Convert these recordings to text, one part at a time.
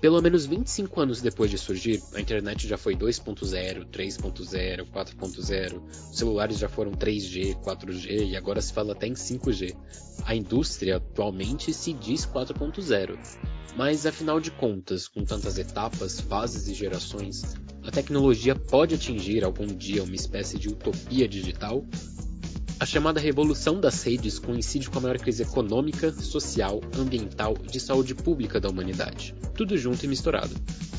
Pelo menos 25 anos depois de surgir, a internet já foi 2.0, 3.0, 4.0, os celulares já foram 3G, 4G e agora se fala até em 5G. A indústria atualmente se diz 4.0. Mas afinal de contas, com tantas etapas, fases e gerações, a tecnologia pode atingir algum dia uma espécie de utopia digital? A chamada revolução das redes coincide com a maior crise econômica, social, ambiental e de saúde pública da humanidade. Tudo junto e misturado.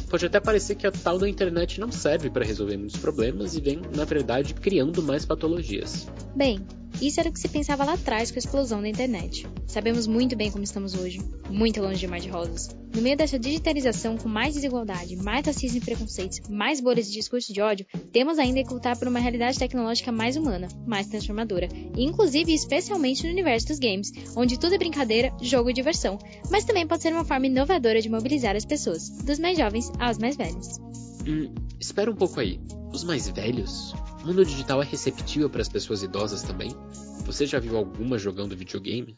Pode até parecer que a tal da internet não serve para resolver muitos problemas e vem, na verdade, criando mais patologias. Bem, isso era o que se pensava lá atrás com a explosão da internet. Sabemos muito bem como estamos hoje, muito longe de mar de rosas. No meio dessa digitalização com mais desigualdade, mais racismo e preconceitos, mais bolhas de discurso de ódio, temos ainda que lutar por uma realidade tecnológica mais humana, mais transformadora, inclusive e especialmente no universo dos games, onde tudo é brincadeira, jogo e diversão, mas também pode ser uma forma inovadora de mobilizar as pessoas, dos mais jovens aos mais velhos. Hum, espera um pouco aí. Os mais velhos? O mundo digital é receptível para as pessoas idosas também? Você já viu alguma jogando videogame?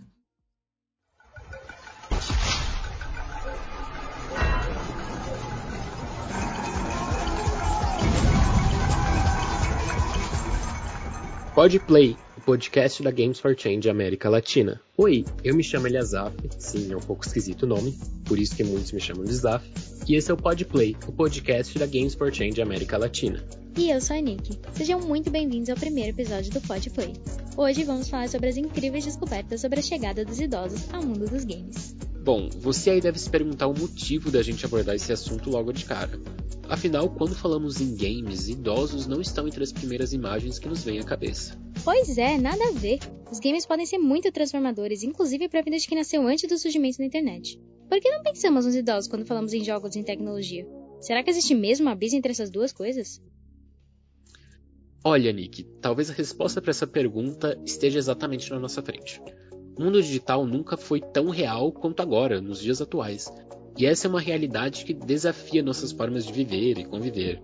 Podplay, o podcast da Games for Change América Latina. Oi, eu me chamo Eliasaf, sim, é um pouco esquisito o nome, por isso que muitos me chamam de Zaf, e esse é o Podplay, o podcast da Games for Change América Latina. E eu sou a Nick. Sejam muito bem-vindos ao primeiro episódio do Podplay. Hoje vamos falar sobre as incríveis descobertas sobre a chegada dos idosos ao mundo dos games. Bom, você aí deve se perguntar o motivo da gente abordar esse assunto logo de cara. Afinal, quando falamos em games, idosos não estão entre as primeiras imagens que nos vêm à cabeça. Pois é, nada a ver. Os games podem ser muito transformadores, inclusive para a vida de quem nasceu antes do surgimento da internet. Por que não pensamos nos idosos quando falamos em jogos e em tecnologia? Será que existe mesmo uma abismo entre essas duas coisas? Olha, Nick, talvez a resposta para essa pergunta esteja exatamente na nossa frente. O mundo digital nunca foi tão real quanto agora, nos dias atuais. E essa é uma realidade que desafia nossas formas de viver e conviver.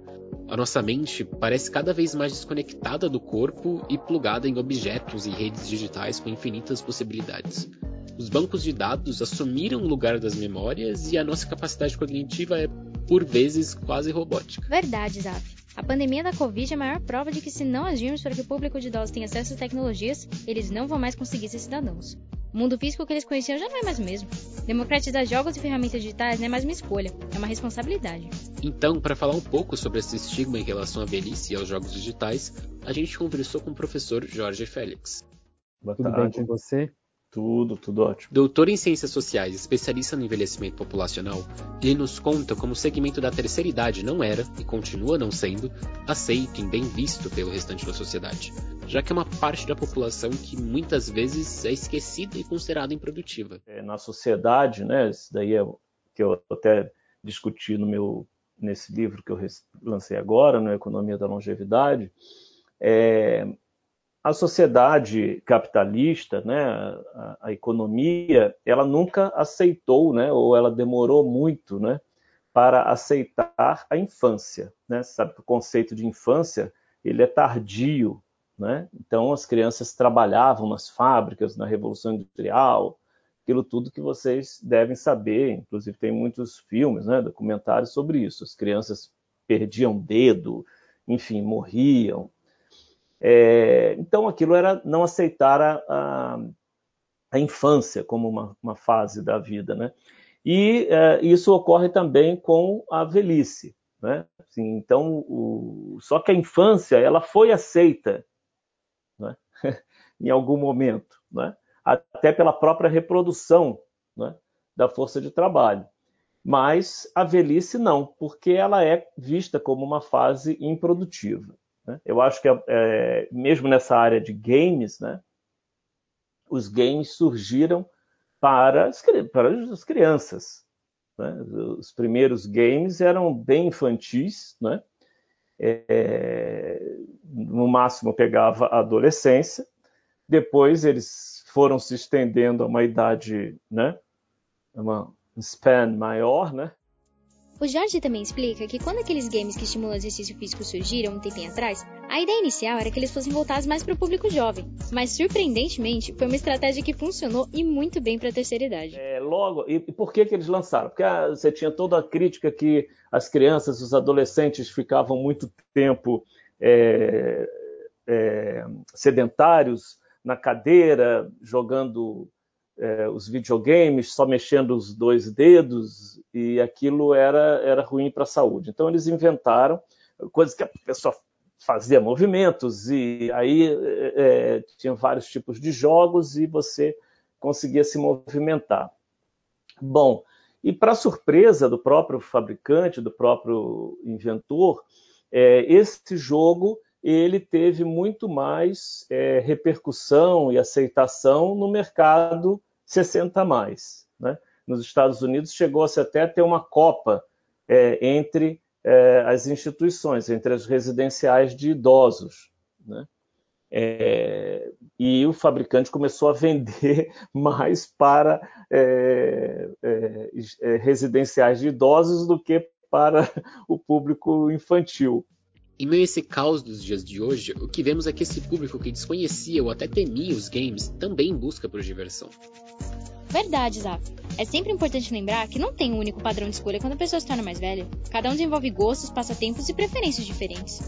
A nossa mente parece cada vez mais desconectada do corpo e plugada em objetos e redes digitais com infinitas possibilidades. Os bancos de dados assumiram o lugar das memórias e a nossa capacidade cognitiva é, por vezes, quase robótica. Verdade, Zaf. A pandemia da Covid é a maior prova de que se não agirmos para que o público de idosos tenha acesso às tecnologias, eles não vão mais conseguir ser cidadãos. O mundo físico que eles conheciam já não é mais o mesmo. Democratizar jogos e ferramentas digitais não é mais uma escolha, é uma responsabilidade. Então, para falar um pouco sobre esse estigma em relação à velhice e aos jogos digitais, a gente conversou com o professor Jorge Félix. Boa Tudo tarde. bem com você? Tudo, tudo ótimo. Doutor em Ciências Sociais, especialista no envelhecimento populacional, ele nos conta como o segmento da terceira idade não era, e continua não sendo, aceito e bem visto pelo restante da sociedade, já que é uma parte da população que muitas vezes é esquecida e considerada improdutiva. É, na sociedade, né, isso daí é que eu até discuti no meu, nesse livro que eu lancei agora, no Economia da Longevidade, é, a sociedade capitalista, né, a, a, economia, ela nunca aceitou, né, ou ela demorou muito, né, para aceitar a infância, né? Sabe que o conceito de infância ele é tardio, né? Então as crianças trabalhavam nas fábricas na Revolução Industrial, aquilo tudo que vocês devem saber. Inclusive tem muitos filmes, né, documentários sobre isso. As crianças perdiam dedo, enfim, morriam, é, então, aquilo era não aceitar a, a, a infância como uma, uma, fase da vida, né? E é, isso ocorre também com a velhice, né? Assim, então, o, só que a infância ela foi aceita, né? em algum momento, né? Até pela própria reprodução, né? Da força de trabalho. Mas a velhice não, porque ela é vista como uma fase improdutiva. Né? Eu acho que, é, mesmo nessa área de games, né, os games surgiram para as, para as crianças. Né? Os primeiros games eram bem infantis, né? É, no máximo pegava a adolescência, depois eles foram se estendendo a uma idade, né? uma um span maior, né? O Jorge também explica que quando aqueles games que estimulam o exercício físico surgiram um tempinho atrás, a ideia inicial era que eles fossem voltados mais para o público jovem, mas surpreendentemente foi uma estratégia que funcionou e muito bem para a terceira idade. É, logo, e por que, que eles lançaram? Porque ah, você tinha toda a crítica que as crianças, os adolescentes ficavam muito tempo é, é, sedentários na cadeira, jogando é, os videogames, só mexendo os dois dedos, e aquilo era, era ruim para a saúde. Então, eles inventaram coisas que a pessoa fazia movimentos, e aí é, é, tinha vários tipos de jogos e você conseguia se movimentar. Bom, e para surpresa do próprio fabricante, do próprio inventor, é, esse jogo ele teve muito mais é, repercussão e aceitação no mercado 60 mais. Né? Nos Estados Unidos chegou-se até a ter uma copa é, entre é, as instituições, entre as residenciais de idosos. Né? É, e o fabricante começou a vender mais para é, é, residenciais de idosos do que para o público infantil. Em meio a esse caos dos dias de hoje, o que vemos é que esse público que desconhecia ou até temia os games também busca por diversão. Verdade, Zaf. É sempre importante lembrar que não tem um único padrão de escolha quando a pessoa se torna mais velha. Cada um desenvolve gostos, passatempos e preferências diferentes.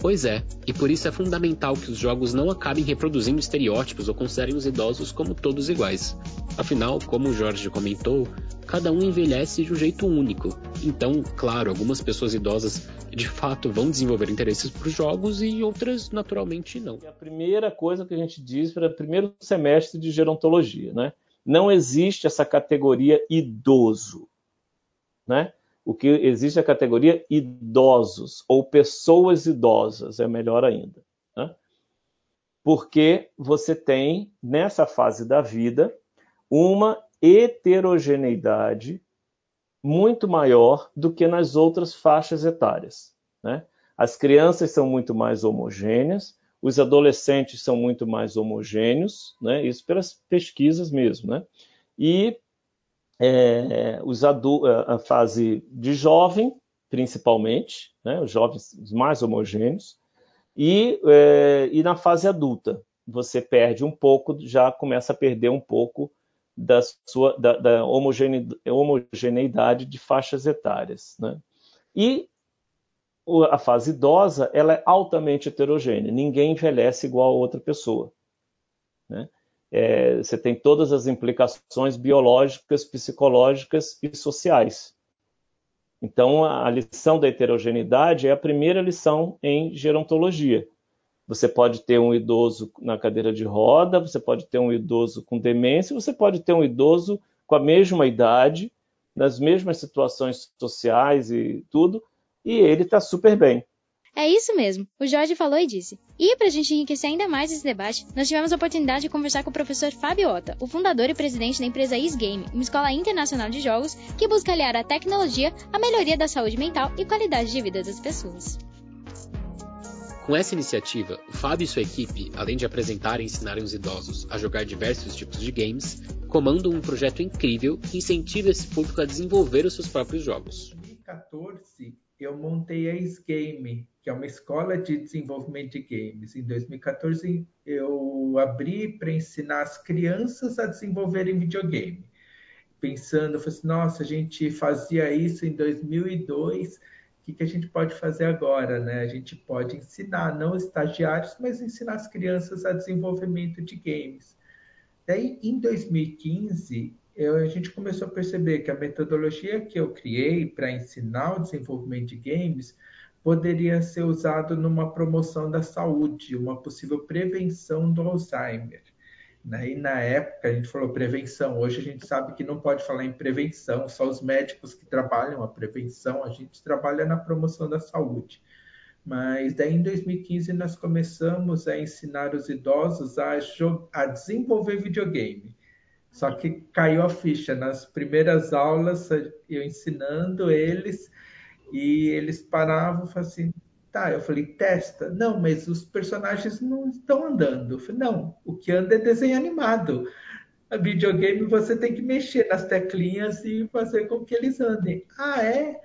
Pois é, e por isso é fundamental que os jogos não acabem reproduzindo estereótipos ou considerem os idosos como todos iguais. Afinal, como o Jorge comentou, cada um envelhece de um jeito único. Então, claro, algumas pessoas idosas de fato vão desenvolver interesses por jogos e outras naturalmente não. A primeira coisa que a gente diz para o primeiro semestre de gerontologia, né? Não existe essa categoria idoso, né? O que existe é a categoria idosos ou pessoas idosas, é melhor ainda. Né? Porque você tem, nessa fase da vida, uma heterogeneidade muito maior do que nas outras faixas etárias. Né? As crianças são muito mais homogêneas, os adolescentes são muito mais homogêneos, né? isso pelas pesquisas mesmo. Né? E é, os a fase de jovem, principalmente, né, os jovens mais homogêneos, e, é, e na fase adulta você perde um pouco, já começa a perder um pouco da sua da, da homogeneidade de faixas etárias, né? E a fase idosa ela é altamente heterogênea, ninguém envelhece igual a outra pessoa, né? é, você tem todas as implicações biológicas, psicológicas e sociais. Então, a lição da heterogeneidade é a primeira lição em gerontologia. Você pode ter um idoso na cadeira de roda, você pode ter um idoso com demência, você pode ter um idoso com a mesma idade, nas mesmas situações sociais e tudo, e ele está super bem. É isso mesmo, o Jorge falou e disse. E para a gente enriquecer ainda mais esse debate, nós tivemos a oportunidade de conversar com o professor Fábio Ota, o fundador e presidente da empresa Isgame, uma escola internacional de jogos que busca aliar a tecnologia à melhoria da saúde mental e qualidade de vida das pessoas. Com essa iniciativa, o Fábio e sua equipe, além de apresentar e ensinarem os idosos a jogar diversos tipos de games, comandam um projeto incrível que incentiva esse público a desenvolver os seus próprios jogos. Em 2014, eu montei a Isgame, que é uma escola de desenvolvimento de games. Em 2014, eu abri para ensinar as crianças a desenvolverem videogame. Pensando, eu falei assim, nossa, a gente fazia isso em 2002, o que, que a gente pode fazer agora? Né? A gente pode ensinar, não estagiários, mas ensinar as crianças a desenvolvimento de games. Daí, em 2015, eu, a gente começou a perceber que a metodologia que eu criei para ensinar o desenvolvimento de games poderia ser usado numa promoção da saúde, uma possível prevenção do Alzheimer. Né? E na época a gente falou prevenção, hoje a gente sabe que não pode falar em prevenção, só os médicos que trabalham a prevenção, a gente trabalha na promoção da saúde. Mas daí em 2015 nós começamos a ensinar os idosos a, a desenvolver videogame. Só que caiu a ficha nas primeiras aulas, eu ensinando eles, e eles paravam e falavam assim, tá, eu falei, testa. Não, mas os personagens não estão andando. Eu falei, não, o que anda é desenho animado. A videogame você tem que mexer nas teclinhas e fazer com que eles andem. Ah, é?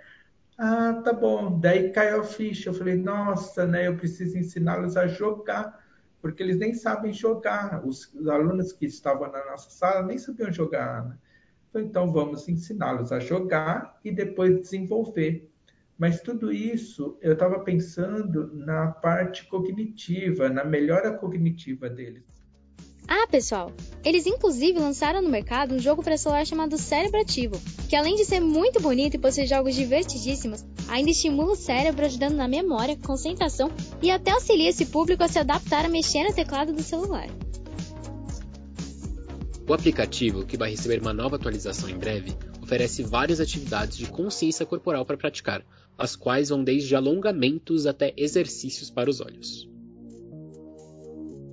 Ah, tá bom. Daí caiu a ficha. Eu falei, nossa, né? Eu preciso ensiná-los a jogar, porque eles nem sabem jogar. Os, os alunos que estavam na nossa sala nem sabiam jogar. Né? Então vamos ensiná-los a jogar e depois desenvolver. Mas tudo isso eu estava pensando na parte cognitiva, na melhora cognitiva deles. Ah, pessoal, eles inclusive lançaram no mercado um jogo para celular chamado Cérebro Ativo, que além de ser muito bonito e possuir jogos divertidíssimos, ainda estimula o cérebro ajudando na memória, concentração e até auxilia esse público a se adaptar a mexer no teclado do celular. O aplicativo, que vai receber uma nova atualização em breve, oferece várias atividades de consciência corporal para praticar, as quais vão desde alongamentos até exercícios para os olhos.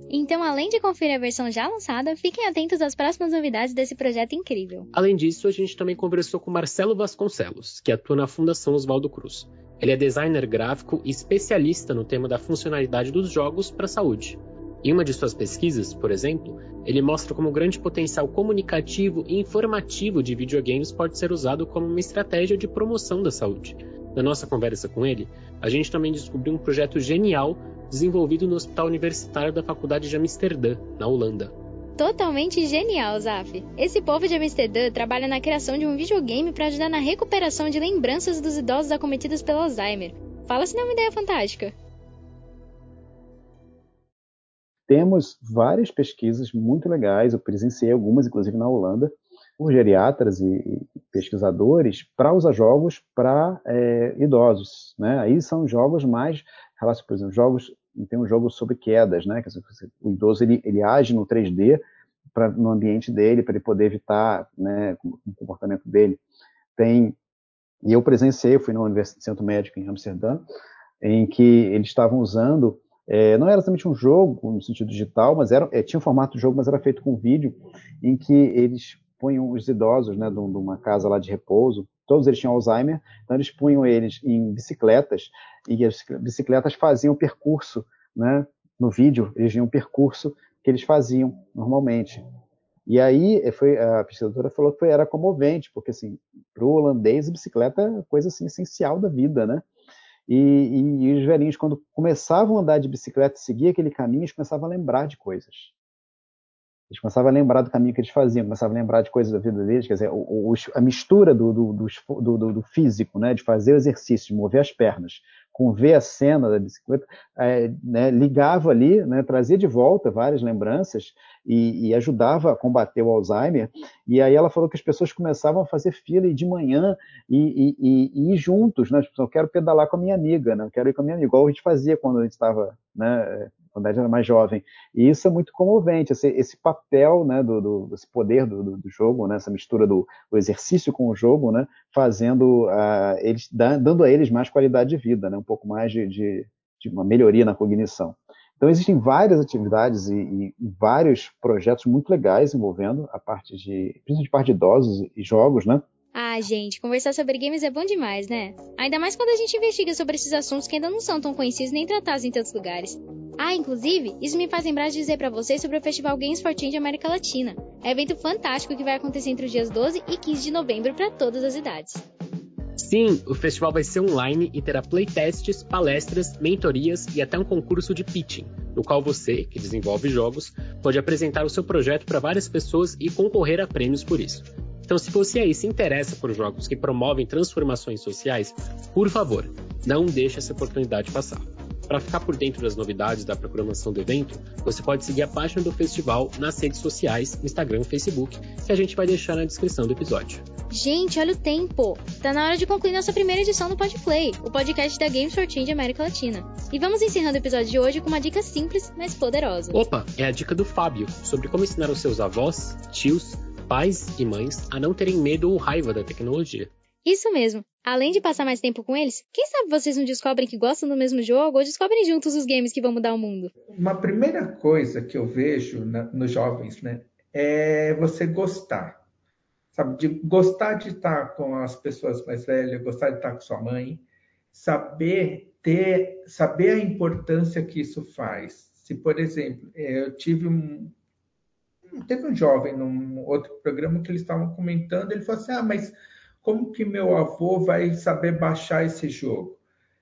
Então, além de conferir a versão já lançada, fiquem atentos às próximas novidades desse projeto incrível. Além disso, a gente também conversou com Marcelo Vasconcelos, que atua na Fundação Oswaldo Cruz. Ele é designer gráfico e especialista no tema da funcionalidade dos jogos para a saúde. Em uma de suas pesquisas, por exemplo, ele mostra como o grande potencial comunicativo e informativo de videogames pode ser usado como uma estratégia de promoção da saúde. Na nossa conversa com ele, a gente também descobriu um projeto genial desenvolvido no Hospital Universitário da Faculdade de Amsterdã, na Holanda. Totalmente genial, Zaf. Esse povo de Amsterdã trabalha na criação de um videogame para ajudar na recuperação de lembranças dos idosos acometidos pelo Alzheimer. Fala se não é uma ideia fantástica. Temos várias pesquisas muito legais, eu presenciei algumas, inclusive na Holanda, por geriatras e pesquisadores para usar jogos para é, idosos. Né? Aí são jogos mais por exemplo, jogos tem um jogo sobre quedas, né? o idoso ele, ele age no 3D pra, no ambiente dele para ele poder evitar né, o comportamento dele. Tem e eu presenciei, fui no Centro Médico em Amsterdã, em que eles estavam usando é, não era exatamente um jogo no sentido digital, mas era, é, tinha um formato de jogo, mas era feito com vídeo, em que eles punham os idosos, né, de, uma casa lá de repouso, todos eles tinham Alzheimer, então eles punham eles em bicicletas, e as bicicletas faziam o percurso, né, no vídeo, eles tinham um percurso que eles faziam normalmente. E aí eh, foi, a pesquisadora falou que foi, era comovente, porque assim, para o holandês, a bicicleta é coisa assim, essencial da vida, né? E, e, e, os velhinhos, quando começavam a andar de bicicleta e seguir aquele caminho, eles começavam a lembrar de coisas. Eles começavam a lembrar do caminho que eles faziam, começavam a lembrar de coisas da vida deles, quer dizer, o, o, a mistura do, do, do, do, físico, né, de fazer o exercício, de mover as pernas, com ver a cena da bicicleta, é, né, ligava ali, né, trazia de volta várias lembranças e, e, ajudava a combater o Alzheimer. E aí ela falou que as pessoas começavam a fazer fila de manhã e, e, e ir juntos, né? Tipo, eu quero pedalar com a minha amiga, né? Quero ir com a minha amiga, igual a gente fazia quando a gente estava né, quando a era mais jovem. E isso é muito comovente, esse, esse papel, né, do, do esse poder do, do, do, jogo, né, essa mistura do, exercício com o jogo, né, fazendo uh, eles, dando a eles mais qualidade de vida, né, um pouco mais de, de, de uma melhoria na cognição. Então existem várias atividades e, e, vários projetos muito legais envolvendo a parte de, principalmente parte de idosos e jogos, né? Ah, gente, conversar sobre games é bom demais, né? Ainda mais quando a gente investiga sobre esses assuntos que ainda não são tão conhecidos nem tratados em tantos lugares. Ah, inclusive, isso me faz lembrar de dizer para vocês sobre o Festival Games for Change América Latina. É um evento fantástico que vai acontecer entre os dias 12 e 15 de novembro para todas as idades. Sim, o festival vai ser online e terá playtests, palestras, mentorias e até um concurso de pitching, no qual você, que desenvolve jogos, pode apresentar o seu projeto para várias pessoas e concorrer a prêmios por isso. Então, se você aí se interessa por jogos que promovem transformações sociais, por favor, não deixe essa oportunidade passar. Para ficar por dentro das novidades da programação do evento, você pode seguir a página do festival nas redes sociais, Instagram e Facebook, que a gente vai deixar na descrição do episódio. Gente, olha o tempo! Tá na hora de concluir nossa primeira edição do Podplay, o podcast da Games for Change América Latina. E vamos encerrando o episódio de hoje com uma dica simples, mas poderosa. Opa, é a dica do Fábio, sobre como ensinar os seus avós, tios, pais e mães a não terem medo ou raiva da tecnologia. Isso mesmo. Além de passar mais tempo com eles, quem sabe vocês não descobrem que gostam do mesmo jogo ou descobrem juntos os games que vão mudar o mundo? Uma primeira coisa que eu vejo na, nos jovens, né, é você gostar. Sabe, de gostar de estar com as pessoas mais velhas, gostar de estar com sua mãe, saber ter, saber a importância que isso faz. Se, por exemplo, eu tive um, teve um jovem num outro programa que eles estavam comentando, ele falou assim: "Ah, mas como que meu avô vai saber baixar esse jogo?"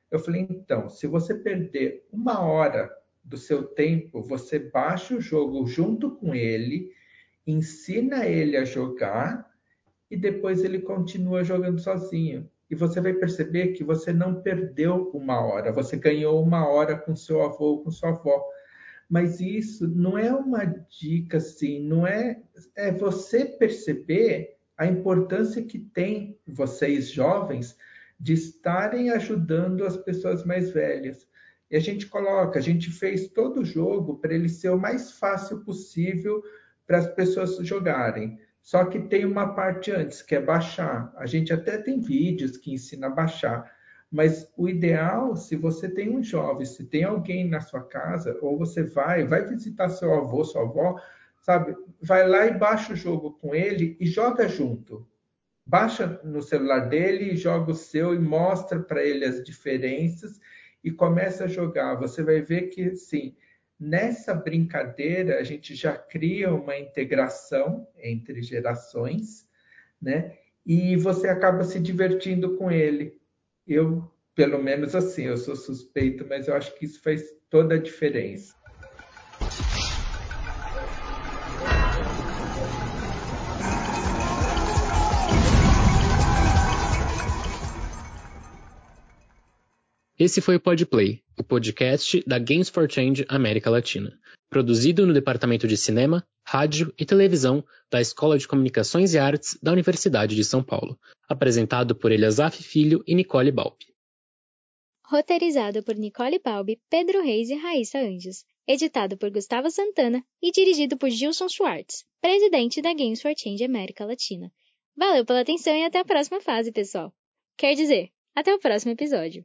Eu falei: "Então, se você perder uma hora do seu tempo, você baixa o jogo junto com ele, ensina ele a jogar e depois ele continua jogando sozinho. E você vai perceber que você não perdeu uma hora, você ganhou uma hora com seu avô ou com sua avó. Mas isso não é uma dica assim, não é é você perceber a importância que tem vocês jovens de estarem ajudando as pessoas mais velhas. E a gente coloca, a gente fez todo o jogo para ele ser o mais fácil possível para as pessoas jogarem. Só que tem uma parte antes, que é baixar. A gente até tem vídeos que ensina a baixar. Mas o ideal, se você tem um jovem, se tem alguém na sua casa, ou você vai, vai visitar seu avô, sua avó, sabe? Vai lá e baixa o jogo com ele e joga junto. Baixa no celular dele, joga o seu e mostra para ele as diferenças e começa a jogar. Você vai ver que, sim, nessa brincadeira a gente já cria uma integração entre gerações, né? E você acaba se divertindo com ele. Eu, pelo menos assim, eu sou suspeito, mas eu acho que isso faz toda a diferença. Esse foi o Podplay, o podcast da Games for Change América Latina, produzido no Departamento de Cinema, Rádio e Televisão da Escola de Comunicações e Artes da Universidade de São Paulo, apresentado por Eliasaf Filho e Nicole Balbi. Roteirizado por Nicole Balbi, Pedro Reis e Raíssa Anjos. Editado por Gustavo Santana e dirigido por Gilson Schwartz, presidente da Games for Change América Latina. Valeu pela atenção e até a próxima fase, pessoal. Quer dizer, até o próximo episódio.